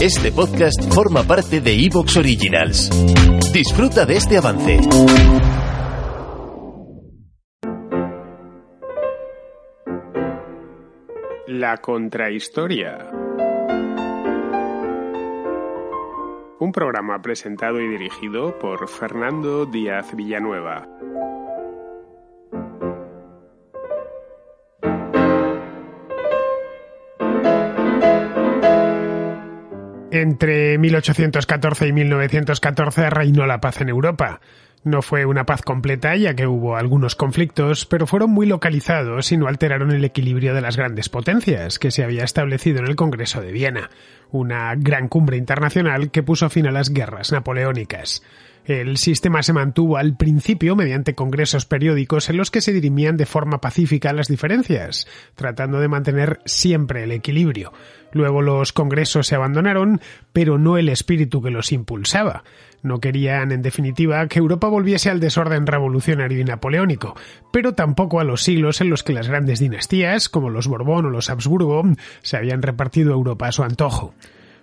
Este podcast forma parte de Evox Originals. Disfruta de este avance. La contrahistoria. Un programa presentado y dirigido por Fernando Díaz Villanueva. Entre 1814 y 1914 reinó la paz en Europa. No fue una paz completa, ya que hubo algunos conflictos, pero fueron muy localizados y no alteraron el equilibrio de las grandes potencias que se había establecido en el Congreso de Viena, una gran cumbre internacional que puso fin a las guerras napoleónicas. El sistema se mantuvo al principio mediante congresos periódicos en los que se dirimían de forma pacífica las diferencias, tratando de mantener siempre el equilibrio. Luego los congresos se abandonaron, pero no el espíritu que los impulsaba. No querían, en definitiva, que Europa volviese al desorden revolucionario y napoleónico, pero tampoco a los siglos en los que las grandes dinastías, como los Borbón o los Habsburgo, se habían repartido Europa a su antojo.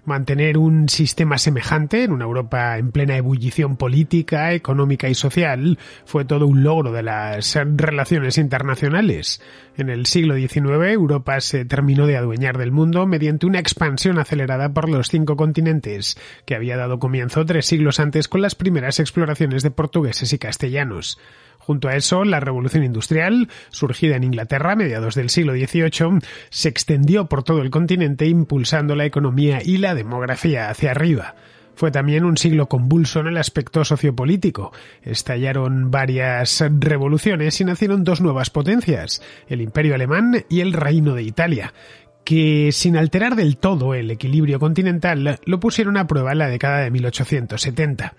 Mantener un sistema semejante en una Europa en plena ebullición política, económica y social fue todo un logro de las relaciones internacionales. En el siglo XIX, Europa se terminó de adueñar del mundo mediante una expansión acelerada por los cinco continentes, que había dado comienzo tres siglos antes con las primeras exploraciones de portugueses y castellanos. Junto a eso, la revolución industrial, surgida en Inglaterra a mediados del siglo XVIII, se extendió por todo el continente impulsando la economía y la demografía hacia arriba. Fue también un siglo convulso en el aspecto sociopolítico. Estallaron varias revoluciones y nacieron dos nuevas potencias, el Imperio Alemán y el Reino de Italia, que, sin alterar del todo el equilibrio continental, lo pusieron a prueba en la década de 1870.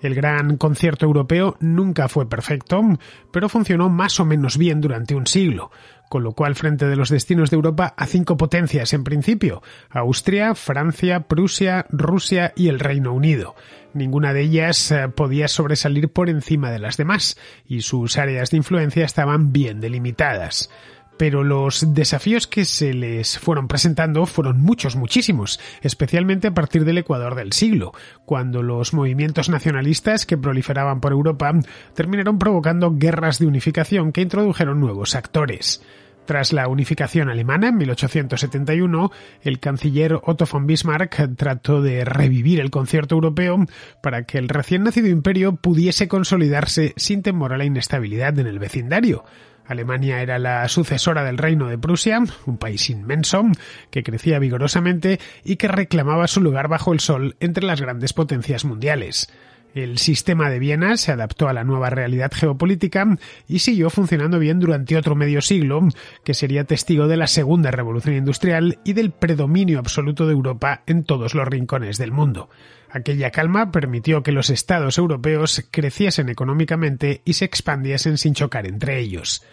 El gran concierto europeo nunca fue perfecto, pero funcionó más o menos bien durante un siglo, con lo cual frente de los destinos de Europa a cinco potencias en principio, Austria, Francia, Prusia, Rusia y el Reino Unido. Ninguna de ellas eh, podía sobresalir por encima de las demás, y sus áreas de influencia estaban bien delimitadas pero los desafíos que se les fueron presentando fueron muchos, muchísimos, especialmente a partir del Ecuador del siglo, cuando los movimientos nacionalistas que proliferaban por Europa terminaron provocando guerras de unificación que introdujeron nuevos actores. Tras la unificación alemana en 1871, el canciller Otto von Bismarck trató de revivir el concierto europeo para que el recién nacido imperio pudiese consolidarse sin temor a la inestabilidad en el vecindario. Alemania era la sucesora del reino de Prusia, un país inmenso, que crecía vigorosamente y que reclamaba su lugar bajo el sol entre las grandes potencias mundiales. El sistema de Viena se adaptó a la nueva realidad geopolítica y siguió funcionando bien durante otro medio siglo, que sería testigo de la segunda revolución industrial y del predominio absoluto de Europa en todos los rincones del mundo. Aquella calma permitió que los estados europeos creciesen económicamente y se expandiesen sin chocar entre ellos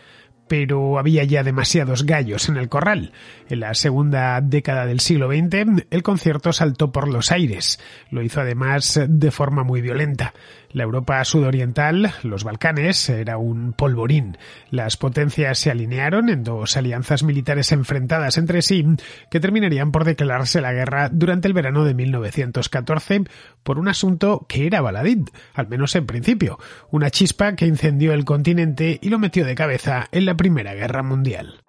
pero había ya demasiados gallos en el corral. En la segunda década del siglo XX, el concierto saltó por los aires. Lo hizo además de forma muy violenta. La Europa sudoriental, los Balcanes, era un polvorín. Las potencias se alinearon en dos alianzas militares enfrentadas entre sí que terminarían por declararse la guerra durante el verano de 1914 por un asunto que era baladí, al menos en principio, una chispa que incendió el continente y lo metió de cabeza en la Primera Guerra Mundial.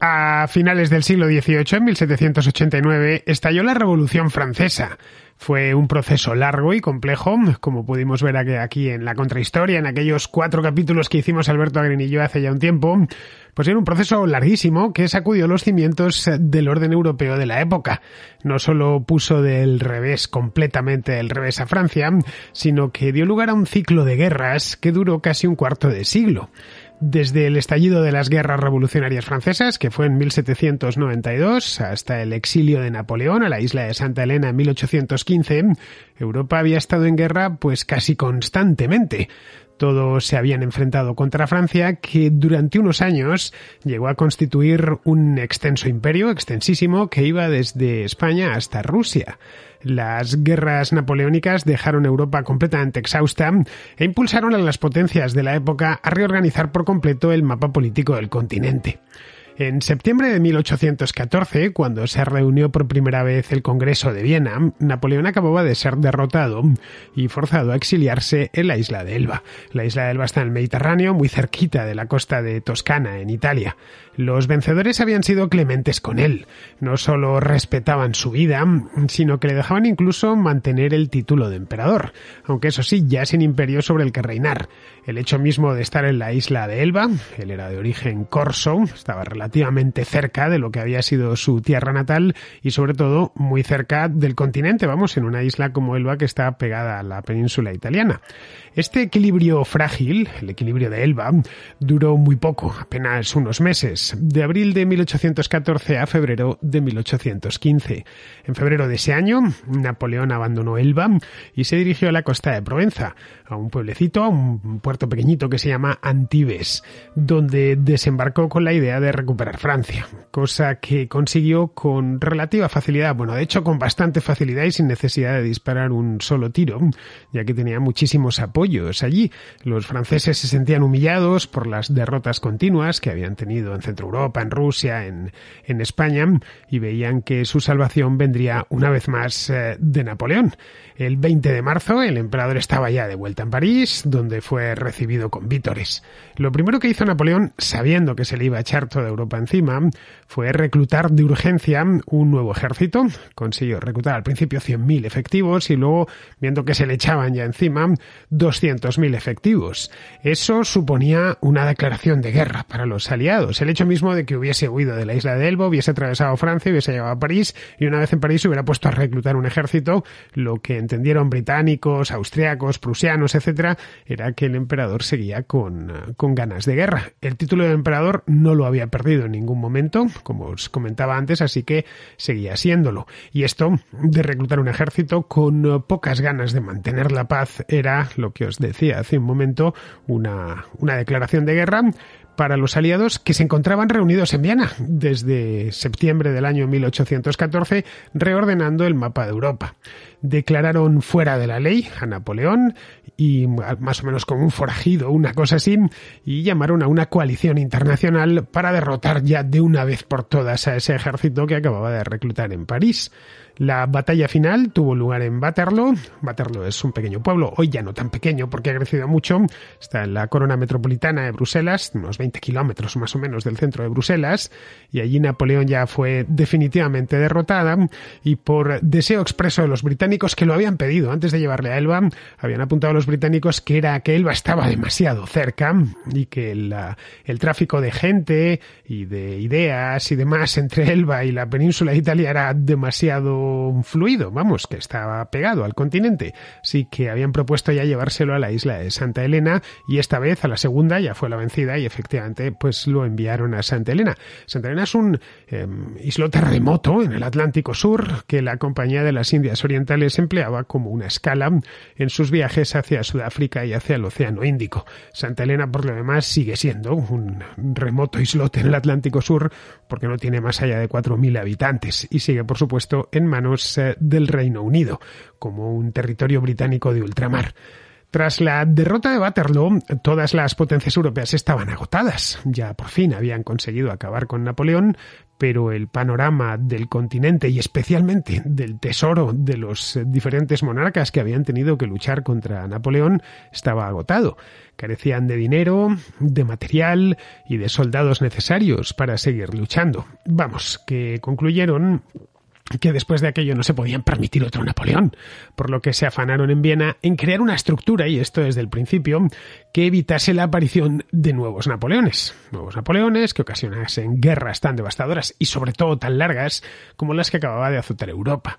A finales del siglo XVIII, en 1789, estalló la Revolución Francesa. Fue un proceso largo y complejo, como pudimos ver aquí en la contrahistoria, en aquellos cuatro capítulos que hicimos Alberto Agrin hace ya un tiempo. Pues era un proceso larguísimo que sacudió los cimientos del orden europeo de la época. No solo puso del revés completamente el revés a Francia, sino que dio lugar a un ciclo de guerras que duró casi un cuarto de siglo. Desde el estallido de las guerras revolucionarias francesas, que fue en 1792, hasta el exilio de Napoleón a la isla de Santa Elena en 1815, Europa había estado en guerra pues casi constantemente. Todos se habían enfrentado contra Francia, que durante unos años llegó a constituir un extenso imperio, extensísimo, que iba desde España hasta Rusia. Las guerras napoleónicas dejaron Europa completamente exhausta e impulsaron a las potencias de la época a reorganizar por completo el mapa político del continente. En septiembre de 1814, cuando se reunió por primera vez el Congreso de Viena, Napoleón acababa de ser derrotado y forzado a exiliarse en la isla de Elba. La isla de Elba está en el Mediterráneo, muy cerquita de la costa de Toscana, en Italia. Los vencedores habían sido clementes con él. No solo respetaban su vida, sino que le dejaban incluso mantener el título de emperador, aunque eso sí, ya sin imperio sobre el que reinar. El hecho mismo de estar en la isla de Elba, él era de origen corso, estaba relativamente cerca de lo que había sido su tierra natal y sobre todo muy cerca del continente, vamos, en una isla como Elba que está pegada a la península italiana. Este equilibrio frágil, el equilibrio de Elba, duró muy poco, apenas unos meses, de abril de 1814 a febrero de 1815. En febrero de ese año, Napoleón abandonó Elba y se dirigió a la costa de Provenza, a un pueblecito, a un puerto pequeñito que se llama Antibes, donde desembarcó con la idea de recuperar Francia, cosa que consiguió con relativa facilidad, bueno, de hecho con bastante facilidad y sin necesidad de disparar un solo tiro, ya que tenía muchísimos apoyos allí. Los franceses se sentían humillados por las derrotas continuas que habían tenido en Centro Europa, en Rusia, en, en España, y veían que su salvación vendría una vez más eh, de Napoleón. El 20 de marzo el emperador estaba ya de vuelta en París, donde fue recibido con vítores. Lo primero que hizo Napoleón, sabiendo que se le iba a echar toda Europa encima, fue reclutar de urgencia un nuevo ejército. Consiguió reclutar al principio 100.000 efectivos y luego, viendo que se le echaban ya encima, 200.000 efectivos. Eso suponía una declaración de guerra para los aliados. El hecho mismo de que hubiese huido de la isla de Elba, hubiese atravesado Francia, hubiese llegado a París y una vez en París se hubiera puesto a reclutar un ejército, lo que entendieron británicos, austriacos, prusianos, etcétera, era que el emperador seguía con, con ganas de guerra. El título de emperador no lo había perdido en ningún momento, como os comentaba antes, así que seguía siéndolo. Y esto de reclutar un ejército con pocas ganas de mantener la paz era lo que os decía hace un momento, una, una declaración de guerra para los aliados que se encontraban reunidos en Viena desde septiembre del año 1814, reordenando el mapa de Europa. Declararon fuera de la ley a Napoleón y más o menos como un forajido, una cosa así, y llamaron a una coalición internacional para derrotar ya de una vez por todas a ese ejército que acababa de reclutar en París. La batalla final tuvo lugar en Waterloo. Waterloo es un pequeño pueblo, hoy ya no tan pequeño porque ha crecido mucho. Está en la corona metropolitana de Bruselas, unos 20 kilómetros más o menos del centro de Bruselas, y allí Napoleón ya fue definitivamente derrotada y por deseo expreso de los británicos que lo habían pedido antes de llevarle a Elba, habían apuntado a los británicos que era que Elba estaba demasiado cerca y que el, el tráfico de gente y de ideas y demás entre Elba y la península de Italia era demasiado fluido, vamos, que estaba pegado al continente. Sí que habían propuesto ya llevárselo a la isla de Santa Elena y esta vez a la segunda ya fue la vencida y efectivamente pues lo enviaron a Santa Elena. Santa Elena es un em, islote remoto en el Atlántico Sur que la Compañía de las Indias Orientales empleaba como una escala en sus viajes hacia Sudáfrica y hacia el Océano Índico. Santa Elena por lo demás sigue siendo un remoto islote en el Atlántico Sur porque no tiene más allá de 4.000 habitantes y sigue por supuesto en eh, del Reino Unido, como un territorio británico de ultramar. Tras la derrota de Waterloo, todas las potencias europeas estaban agotadas. Ya por fin habían conseguido acabar con Napoleón, pero el panorama del continente y especialmente del tesoro de los diferentes monarcas que habían tenido que luchar contra Napoleón estaba agotado. Carecían de dinero, de material y de soldados necesarios para seguir luchando. Vamos, que concluyeron que después de aquello no se podían permitir otro Napoleón, por lo que se afanaron en Viena en crear una estructura, y esto desde el principio, que evitase la aparición de nuevos Napoleones. Nuevos Napoleones que ocasionasen guerras tan devastadoras y sobre todo tan largas como las que acababa de azotar Europa.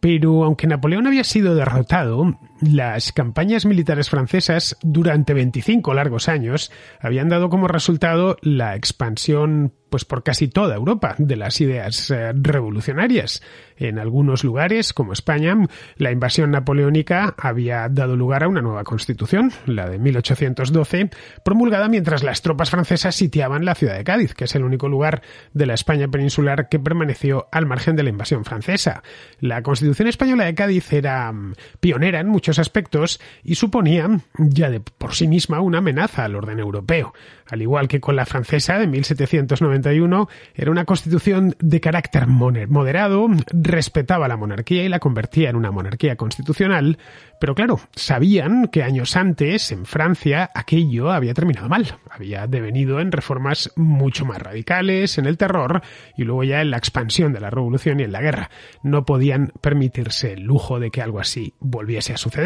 Pero aunque Napoleón había sido derrotado, Las campañas militares francesas durante 25 largos años habían dado como resultado la expansión pues por casi toda Europa de las ideas eh, revolucionarias. En algunos lugares, como España, la invasión napoleónica había dado lugar a una nueva constitución, la de 1812, promulgada mientras las tropas francesas sitiaban la ciudad de Cádiz, que es el único lugar de la España peninsular que permaneció al margen de la invasión francesa. La constitución española de Cádiz era mm, pionera en muchos aspectos y suponía ya de por sí misma una amenaza al orden europeo. Al igual que con la francesa de 1791, era una constitución de carácter moderado, respetaba la monarquía y la convertía en una monarquía constitucional, pero claro, sabían que años antes, en Francia, aquello había terminado mal. Había devenido en reformas mucho más radicales, en el terror y luego ya en la expansión de la revolución y en la guerra. No podían permitirse el lujo de que algo así volviese a suceder.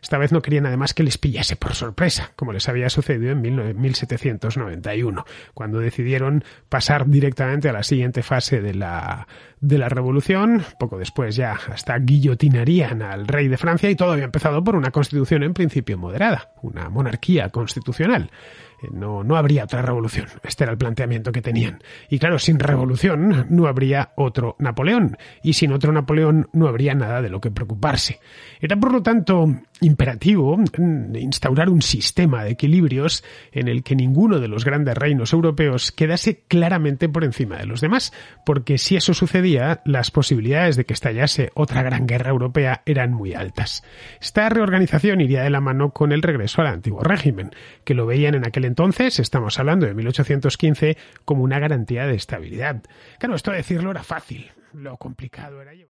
Esta vez no querían además que les pillase por sorpresa, como les había sucedido en 1791, cuando decidieron pasar directamente a la siguiente fase de la, de la revolución. Poco después ya hasta guillotinarían al rey de Francia y todo empezado por una constitución en principio moderada, una monarquía constitucional. Eh, no, no habría otra revolución. Este era el planteamiento que tenían. Y claro, sin revolución no habría otro Napoleón. Y sin otro Napoleón no habría nada de lo que preocuparse. Era, por lo tanto, imperativo instaurar un sistema de equilibrios en el que ninguno de los grandes reinos europeos quedase claramente por encima de los demás. Porque si eso sucedía, las posibilidades de que estallase otra gran guerra europea eran muy altas. Esta reorganización iría de la mano con el regreso al antiguo régimen, que lo veían en aquel entonces, estamos hablando de 1815, como una garantía de estabilidad. Claro, esto decirlo era fácil, lo complicado era yo.